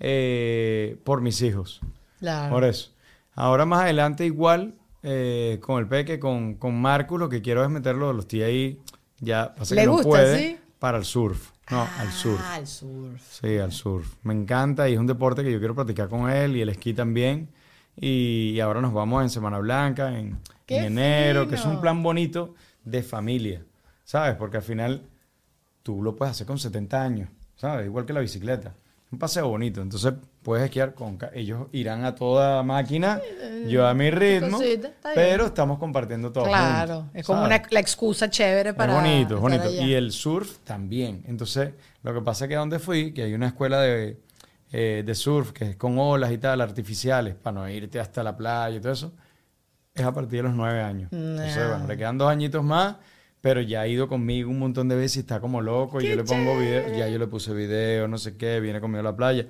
eh, por mis hijos. Claro. Por eso. Ahora más adelante igual eh, con el Peque, con, con Marcus, lo que quiero es meterlo, los tíos ahí, ya pasa ¿Le que no gusta, puede, sí? Para el surf. No, al surf. Ah, al surf. Sí, al surf. Me encanta y es un deporte que yo quiero practicar con él y el esquí también. Y, y ahora nos vamos en Semana Blanca, en, ¡Qué en enero, que es un plan bonito de familia, ¿sabes? Porque al final tú lo puedes hacer con 70 años, ¿sabes? Igual que la bicicleta. Un paseo bonito. Entonces puedes esquiar con... Ellos irán a toda máquina, yo a mi ritmo, cosita, está bien. pero estamos compartiendo todo Claro, juntos, es como ¿sabes? una, la excusa chévere para. es bonito, es bonito. allá. Y el surf también. Entonces, lo que pasa es que donde fui, que hay una escuela de, eh, de surf que es con olas y tal, artificiales, para no irte hasta la playa y todo eso, es a partir de los nueve años. Entonces, Nah. bueno, le quedan dos añitos más, pero ya ha ido conmigo un montón de veces y está como loco. Y yo le pongo video, ya yo le puse video, no sé qué, viene conmigo a la playa.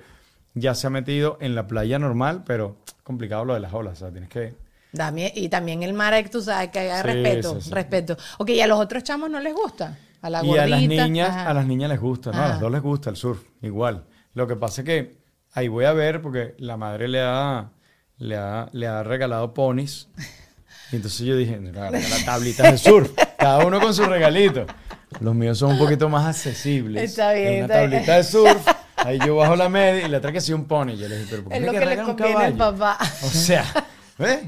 Ya se ha metido en la playa normal, pero complicado lo de las olas. O sea, tienes que. Dame- y también el mar, tú sabes que haya Sí, respeto, sí, sí. respeto. Ok, ¿y a los otros chamos no les gusta? A la y a las niñas, ajá. a las niñas les gusta, ¿no? A las dos les gusta el surf, igual. Lo que pasa es que ahí voy a ver porque la madre le ha, le ha, le ha regalado ponis. Y entonces yo dije, la tablitas de surf, cada uno con su regalito. Los míos son un poquito más accesibles. Está bien, Una está bien. tablita de surf, ahí yo bajo la media y la otra que sí un pony. Yo le dije, pero ¿por qué Es lo que le regalan un conviene al papá. O sea, ¿ves?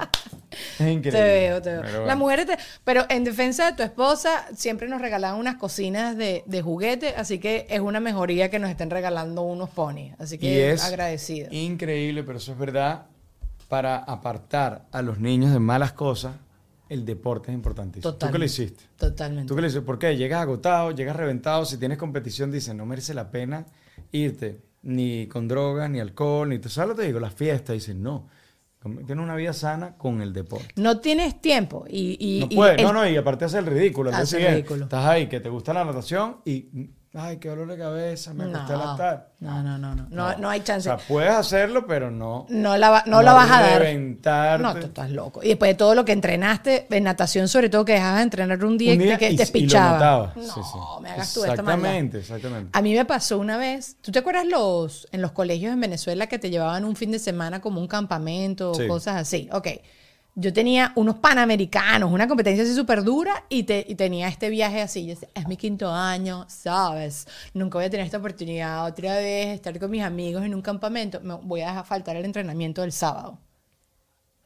Es increíble. Te veo, te veo. Pero Las mujeres, te- pero en defensa de tu esposa, siempre nos regalaban unas cocinas de, de juguete, así que es una mejoría que nos estén regalando unos ponis. Así Y que es agradecida. increíble, pero eso es verdad. Para apartar a los niños de malas cosas, el deporte es importantísimo. ¿Tú qué le hiciste? Totalmente. ¿Tú qué le hiciste? ¿Por qué? Llegas agotado, llegas reventado. Si tienes competición, dicen, no merece la pena irte ni con drogas, ni alcohol, ni... ¿Tú sabes lo que te digo? Las fiestas. Dicen, no. Tienes una vida sana con el deporte. No tienes tiempo y, y- no y puedes, el- no, no, y aparte hace el ridículo. Hace el ridículo. Estás ahí, que te gusta la natación y, ay, qué dolor de cabeza, me acosté a la no, no, no, no, no, no, no hay chance. O sea, puedes hacerlo, pero no. no la, va- no la vas a dar. reventarte. No, tú estás loco. Y después de todo lo que entrenaste, en natación sobre todo, que dejabas de entrenar un día, Un día y que y- te notaba. No, Sí, sí. me hagas tú esta maldad. Exactamente, exactamente. A mí me pasó una vez, ¿tú te acuerdas los en los colegios en Venezuela que te llevaban un fin de semana como un campamento o Sí. cosas así? Ok. Yo tenía unos panamericanos, una competencia así súper dura y, te- y tenía este viaje así. Yo decía, es mi quinto año, ¿sabes? Nunca voy a tener esta oportunidad otra vez, estar con mis amigos en un campamento. Me voy a dejar faltar el entrenamiento del sábado.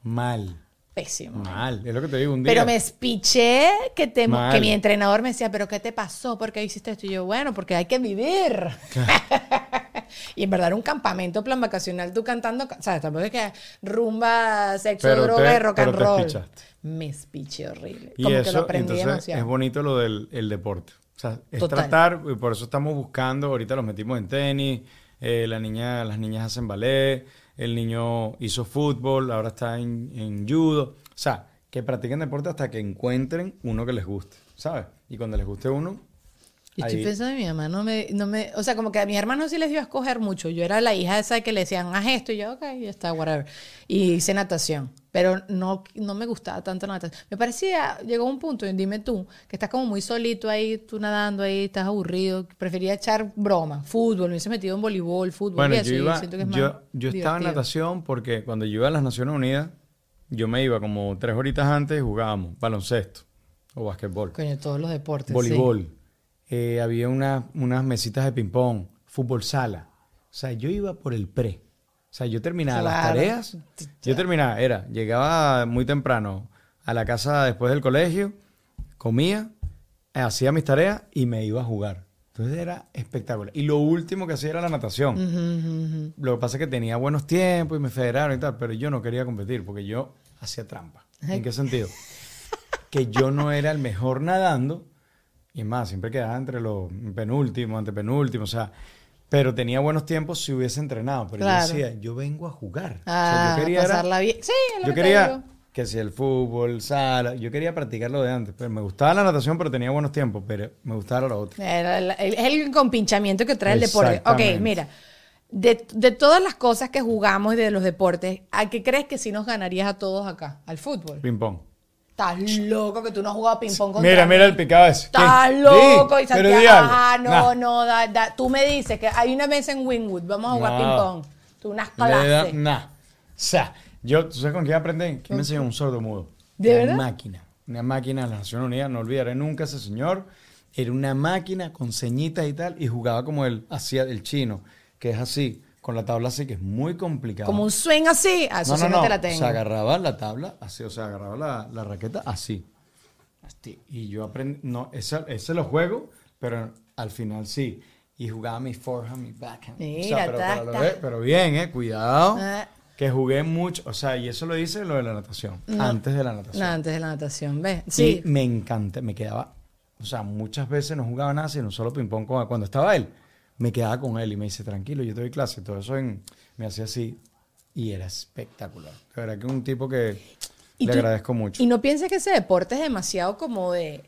Mal. Pésimo. Mal. Es lo que te digo un día. Pero me espiché que, te, que mi entrenador me decía, ¿pero qué te pasó? ¿Por qué hiciste esto? Y yo, bueno, porque hay que vivir. y en verdad era un campamento plan vacacional, tú cantando, ¿sabes? Tampoco es que rumba, sexo, Pero droga te- y rock pero and te roll. espichaste. Me espiché horrible. Y Como eso, que lo aprendí entonces, demasiado. es bonito lo del el deporte. O sea, es Total. tratar, y por eso estamos buscando, ahorita los metimos en tenis, eh, la niña, las niñas hacen ballet, el niño hizo fútbol, ahora está en, en judo. O sea, que practiquen deporte hasta que encuentren uno que les guste, ¿sabes? Y cuando les guste uno, Yo estoy ahí- pensando en mi mamá, no me, no me, o sea, como que a mis hermanos sí les dio a escoger mucho. Yo era la hija esa que le decían, haz esto, y yo, ok, ya está, whatever. Y hice natación, pero no, no me gustaba tanto la natación. Me parecía, llegó un punto, y dime tú, que estás como muy solito ahí, tú nadando ahí, estás aburrido, prefería echar broma, fútbol, me hubiese metido en voleibol, fútbol Bueno, y eso, yo, y iba, siento que es más yo, yo estaba en natación porque cuando yo iba a las Naciones Unidas, yo me iba como tres horitas antes y jugábamos baloncesto o basquetbol, Coño, todos los deportes, sí. Eh, había una- unas mesitas de ping-pong, fútbol sala. O sea, yo iba por el pre. O sea, yo terminaba las tareas. Yo terminaba, era, llegaba muy temprano a la casa después del colegio, comía, hacía mis tareas y me iba a jugar. Entonces era espectacular. Y lo último que hacía era la natación. Lo que pasa es que tenía buenos tiempos y me federaron y tal, pero yo no quería competir porque yo hacía trampa. ¿En qué sentido? que yo no era el mejor nadando y es más, siempre quedaba entre los penúltimos, antepenúltimos, o sea, pero tenía buenos tiempos si hubiese entrenado. Pero Claro. yo decía, yo vengo a jugar. o Ah, sea, yo quería era- pasarla bien. Sí, es lo yo que quería digo. que si el fútbol, sala, yo quería practicarlo de antes, pero me gustaba la natación, pero tenía buenos tiempos, pero me gustaba lo otro. Era el- el- Es el compinchamiento que trae el deporte. Ok, mira. De, de todas las cosas que jugamos y de los deportes, ¿a qué crees que sí nos ganarías a todos acá? Al fútbol. Ping pong. Estás loco que tú no has jugado ping-pong contra Mira, mí. mira el picado ese. Estás ¿Qué? loco. Y Santiago, ajá, no, Nah. no, da- da- tú me dices que hay una mesa en Wingwood, vamos a jugar No. ping-pong. Tú unas clases. nah. O sea, yo, ¿tú sabes con quién aprendí? ¿Quién me enseñó un sordo mudo? ¿De Una verdad? máquina. Una máquina de las Naciones Unidas. No olvidaré nunca a ese señor. Era una máquina con ceñitas y tal. Y jugaba como el, hacía el chino, que es así, con la tabla así, que es muy complicado. Como un swing así. Ah, eso no, sí no, te la tengo. Se agarraba la tabla así, o sea, agarraba la, la raqueta así. Así. Y yo aprendí, no, ese, ese lo juego, pero al final sí. y jugaba mi forehand, mi backhand. Mira, tac, pero, ve- pero bien, eh, cuidado. Ah. Que jugué mucho, o sea, y eso lo hice lo de la natación, antes de la natación. No, antes de la natación, ¿ves? Sí. Me encanta, me quedaba, o sea, muchas veces no jugaba nada, sino solo ping-pong Cuando estaba él, me quedaba con él y me dice, tranquilo, yo te doy clase. Todo eso en- me hacía así y era espectacular. De verdad que es un tipo que le tú- agradezco mucho. Y no pienses que ese deporte es demasiado como de...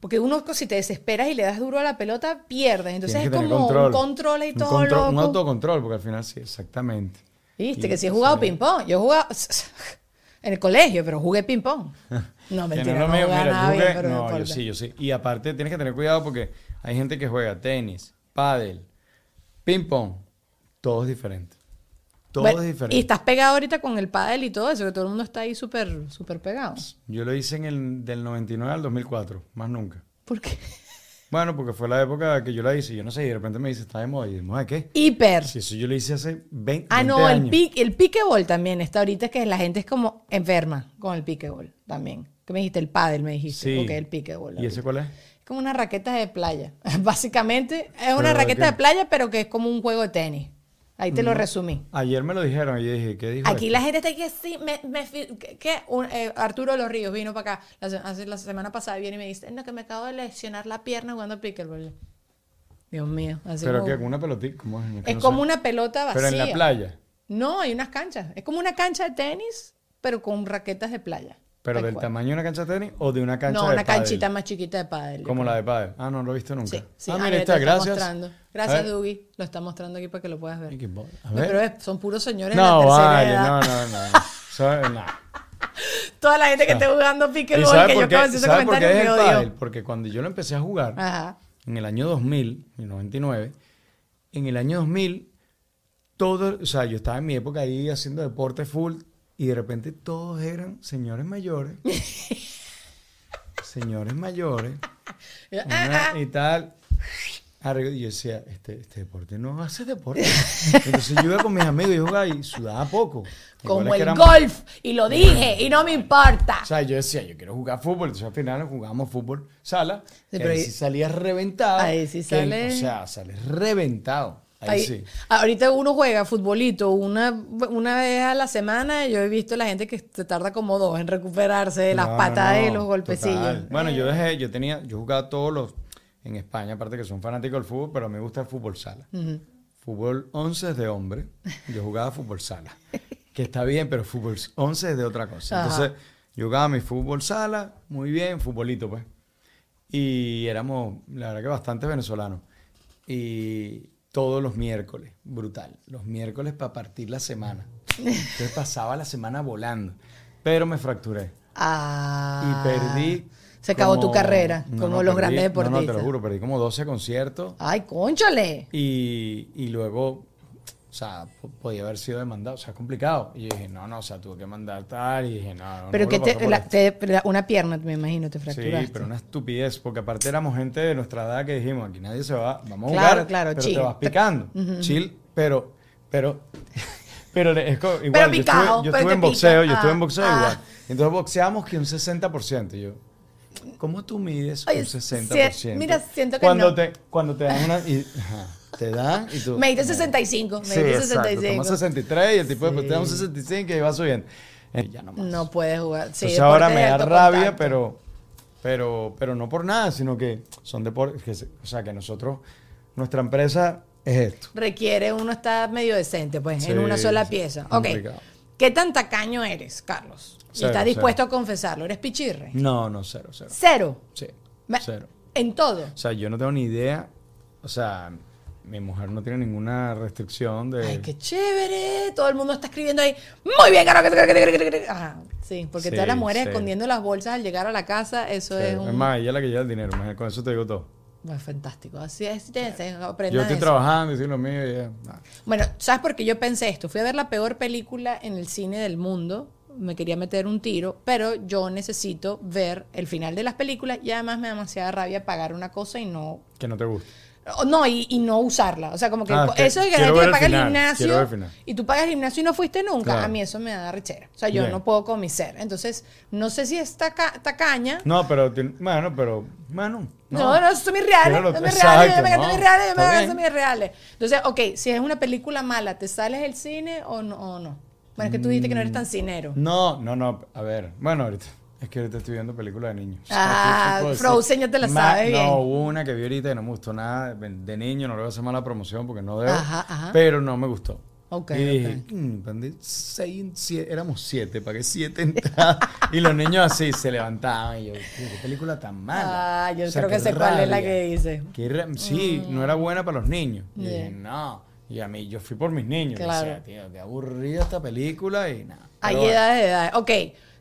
Porque uno, si te desesperas y le das duro a la pelota, pierdes. Entonces es como un control y Un todo control- Un autocontrol, porque al final sí, exactamente. Viste, Y- que si he jugado ping-pong. Yo he jugado en el colegio, pero jugué ping-pong. No, mentira, no no, mío. Mira, nada bien, pero no yo sí, yo sí. Y aparte tienes que tener cuidado porque hay gente que juega tenis, pádel, ping pong, todo es diferente. Todo Bueno, es diferente. Y estás pegado ahorita con el pádel y todo eso, que todo el mundo está ahí súper súper pegado. Yo lo hice en el del 99 al 2004, más nunca. ¿Por qué? Bueno, porque fue la época que yo la hice. Yo no sé, y de repente me dice, está de moda. Y de moda, ¿qué? Hiper. Si eso yo lo hice hace 20, Ah, 20 no, el, pique, el piqueball también está ahorita, que la gente es como enferma con el piqueball también. ¿Qué me dijiste? El pádel, me dijiste. Sí. Ok, el piqueball. ¿Y ese cuál es? Es como una raqueta de playa. Básicamente es una ¿Pero de raqueta qué? de playa, pero que es como un juego de tenis. Ahí te lo resumí. Ayer me lo dijeron y yo dije, ¿qué dijo? Aquí este? la gente está que sí, me, que- un- eh, Arturo Los Ríos vino para acá la, hace- la semana pasada y viene y me dice, no, que me acabo de lesionar la pierna jugando pickleball. Dios mío, así Pero como- que con una pelotita, ¿cómo es? Es no como sé. una pelota vacía. Pero en la playa. No, hay unas canchas. Es como una cancha de tenis, pero con raquetas de playa. ¿Pero del cual. tamaño de una cancha de tenis o de una cancha No, de una pádel? canchita más chiquita de pádel. Como la de pádel. Ah, no, lo he visto nunca. Sí, sí. Ah, mira, está, está gracias. mostrando. Gracias. Dugi. Lo está mostrando aquí para que lo puedas ver. No, pero es- son puros señores de la No, tercera vale, edad. no, no, no. Eso- no. Toda la gente que esté jugando ¿Y pickleball, que yo acabo de decir ese sabe por qué comentario, es me odio. pádel? Porque cuando yo lo empecé a jugar, Ajá. en el año 2000, en el 99, en el año 2000, todo, o sea, yo estaba en mi época ahí haciendo deporte full y de repente todos eran señores mayores. señores mayores. una- y tal. Y yo decía, este, este deporte no hace deporte. Entonces yo iba con mis amigos y jugaba y sudaba poco. Como el golf. Y lo dije, y no me importa. o sea, yo decía, yo quiero jugar fútbol. Entonces al final jugábamos fútbol sala. Sí, y pero ahí ahí- sí salías reventado. ahí sí que- sale- o sea, sales reventado. Ahí, Ahí- sí. Ahorita uno juega futbolito una, una vez a la semana. Yo he visto la gente que se tarda como dos en recuperarse de las No, y no, los golpecillos. total. Bueno, yo dejé, yo tenía, yo jugaba todos los, en España, aparte que son fanáticos del fútbol, pero me gusta el fútbol sala. Fútbol 11 es de hombre, yo jugaba fútbol sala. Que está bien, pero fútbol 11 es de otra cosa. Ajá. Entonces, yo jugaba mi fútbol sala, muy bien, futbolito pues. Y éramos, la verdad que bastante venezolanos. Y todos los miércoles, brutal. Los miércoles para partir la semana. Entonces pasaba la semana volando. Pero me fracturé. Ah. Y perdí. Se acabó tu carrera, No, como no, los perdí- grandes No, no, te deportistas. lo juro, perdí como 12 conciertos. Ay, conchale. Y, y luego, o sea, po- podía haber sido demandado. O sea, es complicado. Y yo dije, no, no, o sea, tuve que mandar tal. Y dije, no, no. Pero no que a te, la- te- una pierna, me imagino, te fracturaste. Sí, pero una estupidez, porque aparte éramos gente de nuestra edad que dijimos, aquí nadie se va, vamos a Claro, jugar, claro, pero chill. te vas picando, chill, pero, pero, pero es igual, yo picado, estuve, yo pero estuve en boxeo, yo estuve en Ah, boxeo ah. igual, entonces boxeamos que un 60%, y yo, ¿cómo tú mides Oye, un 60%? mira, siento que cuando no. te, cuando te dan una, y, ajá, te dan y tú... Me diste 65, me Sí, diste exacto, 65. toma 63 y el tipo después te da un 65 y va subiendo. Eh, ya no más. No puedes jugar. Sí, Entonces ahora me da rabia, contacto. pero, pero, pero no por nada, sino que son deportes, que o sea, que nosotros, nuestra empresa es esto. Requiere uno estar medio decente, pues, en Sí, una sola sí, pieza. Ok. complicado. ¿Qué tan tacaño eres, Carlos? y Cero, estás dispuesto cero. a confesarlo. ¿Eres pichirre? No, no, cero, cero. Cero. Sí, Me- cero. En todo. O sea, yo no tengo ni idea, o sea, mi mujer no tiene ninguna restricción de... Ay, qué chévere. Todo el mundo está escribiendo ahí. Muy bien. Ajá, sí, porque Sí, todas las mujeres sí. escondiendo las bolsas al llegar a la casa, eso Sí, es Es más, ella es la que lleva el dinero, con eso te digo todo. Bueno, fantástico. Así es, Yo estoy eso. trabajando y soy lo mío y ya. Bueno, ¿sabes por qué yo pensé esto? Fui a ver la peor película en el cine del mundo. Me quería meter un tiro, pero yo necesito ver el final de las películas y además me da demasiada rabia pagar una cosa y no. que no te gusta. No, y, y no usarla. O sea, como que Ah, eso de que quiero el paga el final, gimnasio y tú pagas el gimnasio y no fuiste nunca, Claro. a mí eso me da rechera. O sea, yo Bien. no puedo con mi ser. Entonces, no sé si es taca- tacaña. No, pero, bueno, pero Mano, No, no, son mis reales. Son mis reales, yo me gasté no, mis reales, yo me mis reales. Entonces, ok, si es una película mala, ¿te sales del cine o no? o no? Bueno, es que tú dijiste que no eres tan cinero. No, no, no. A ver, bueno, ahorita. Es que ahorita estoy viendo películas de niños. Ah. Frozen ya te la sabes bien. No, hubo una que vi ahorita y no me gustó nada. De niño no le voy a hacer mala promoción porque no debo. Ajá, ajá. Pero no me gustó. Ok, y dije, "Mm, pandé seis, siete, éramos siete, ¿para qué siete entradas? y los niños así se levantaban y yo, "Tío, qué película tan mala. Ah, yo O sea, creo que sé cuál es la que dice. Qué sí, no era buena para los niños. Y Yeah. dije, no. Y a mí, yo fui por mis niños. Y Claro. decía, tío, qué aburrida esta película y nada. Hay edades de edades. Ok,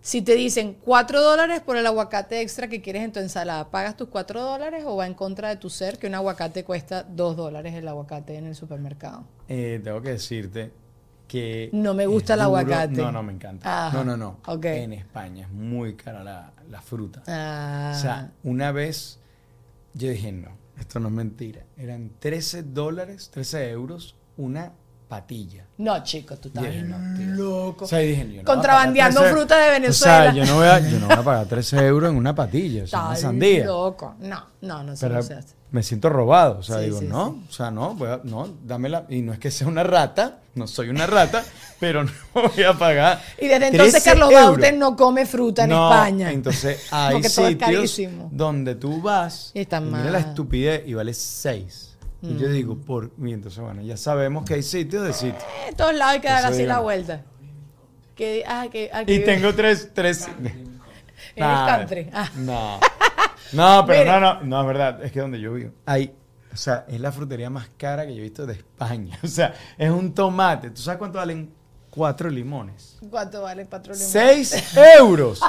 si te dicen 4 dólares por el aguacate extra que quieres en tu ensalada, ¿pagas tus 4 dólares o va en contra de tu ser que un aguacate cuesta 2 dólares el aguacate en el supermercado? Eh, tengo que decirte que... No me gusta el duro. aguacate. No, no me encanta. Ajá. No, no, no. Ok. En España es muy cara la, la fruta. Ah, O sea, una vez yo dije, no, esto no es mentira. Eran 13 dólares, 13 euros, una patilla. no, chicos, tú estás dije, no, tío. loco. O sea, dije, yo no Contrabandeando fruta de O Venezuela. sea, yo no voy a, yo no voy a pagar 13 euros en una patilla, o sea, una sandía. loco. No, no, no, Pero se hace. me siento robado, o sea, Sí, digo, sí, no, sí. o sea, no, voy a- no, dámela. Y no es que sea una rata, no soy una rata, pero no voy a pagar. Y desde entonces 13 Carlos euros. Baute no come fruta en No, España. Entonces hay sitios carísimo. donde tú vas Y está y mira la estupidez y vale 6. Y yo digo, por entonces bueno, ya sabemos que hay sitios de sitios. En todos lados hay que dar Eso así la vuelta. Que, ah, que, ah, que- Y tengo tres, tres. Eres Nah, country. Ah. No. No, pero no, no, no, es verdad, es que donde yo vivo. Hay, o sea, es la frutería más cara que yo he visto de España. O sea, es un tomate. ¿Tú sabes cuánto valen cuatro limones? ¿Cuánto vale cuatro limones? ¡Seis euros!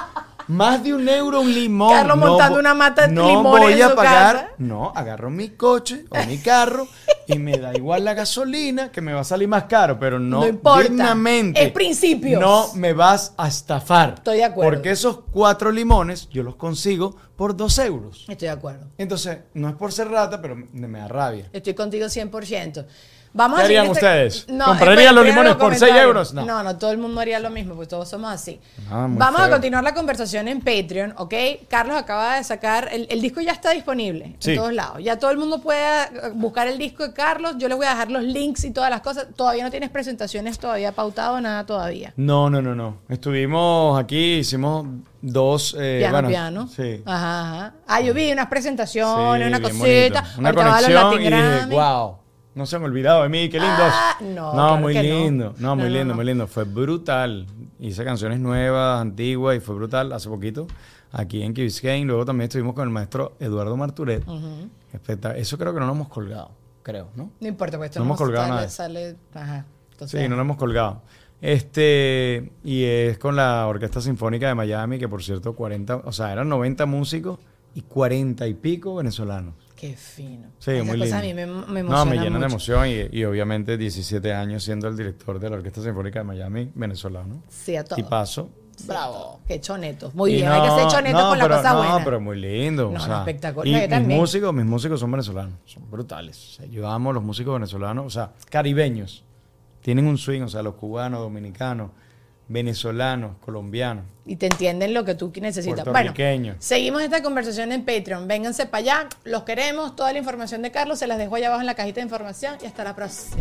Más de un euro un limón. Carlos montando vo- una mata de no limones voy en a su pagar. casa. No, agarro mi coche o mi carro y me da igual la gasolina que me va a salir más caro, pero no, No importa. dignamente. Es principios. No me vas a estafar. Estoy de acuerdo. Porque esos cuatro limones yo los consigo por dos euros. Estoy de acuerdo. Entonces, no es por ser rata, pero me, me da rabia. Estoy contigo 100%. Vamos ¿Qué a este- ustedes? No, ¿Comprarían los limones por seis comentarios. euros? No. no, no, todo el mundo haría lo mismo, pues todos somos así. Ah, Vamos a continuar la conversación en Patreon, ¿ok? Carlos acaba de sacar, el, el disco ya está disponible Sí. en todos lados. Ya todo el mundo puede eh, buscar el disco de Carlos. Yo les voy a dejar los links y todas las cosas. Todavía no tienes presentaciones todavía pautado, nada todavía. No, no, no, no. Estuvimos aquí, hicimos dos. eh, Piano, bueno, piano. Sí. Ajá, ajá. Ah, yo vi unas presentaciones, Sí, una cosita. Una conexión y dije, wow, no se han olvidado de mí, qué lindos. Ah, no, no, claro muy no. lindo. No, muy No, lindo, no. muy lindo. Fue brutal. Hice canciones nuevas, antiguas y fue brutal hace poquito aquí en Key Biscayne. Luego también estuvimos con el maestro Eduardo Marturet. Espectac- Eso creo que no lo hemos colgado, creo, ¿no? No importa, pues esto No hemos colgado sale, nada. sale- ajá. Entonces, Sí, no lo hemos colgado. Este, y es con la Orquesta Sinfónica de Miami, que por cierto, 40, o sea, eran 90 músicos y 40 y pico venezolanos. Qué fino. Sí, Esas muy cosas lindo. a mí me, me no, me llenan de emoción y, y obviamente 17 años siendo el director de la Orquesta Sinfónica de Miami, venezolano. Sí, a todo. Y paso. Bravo. Qué chonetos. Muy Y bien, no, hay que ser chonetos no, con la pero, cosa no, buena. pero muy lindo. No, o no, sea, espectacular. Y No, mis músicos, mis músicos son venezolanos, son brutales. O sea, yo amo los músicos venezolanos, o sea, caribeños. Tienen un swing, o sea, los cubanos, dominicanos, venezolanos, colombianos. Y te entienden lo que tú necesitas. Bueno, seguimos esta conversación en Patreon. Vénganse para allá. Los queremos. Toda la información de Carlos se las dejo allá abajo en la cajita de información. Y hasta la próxima.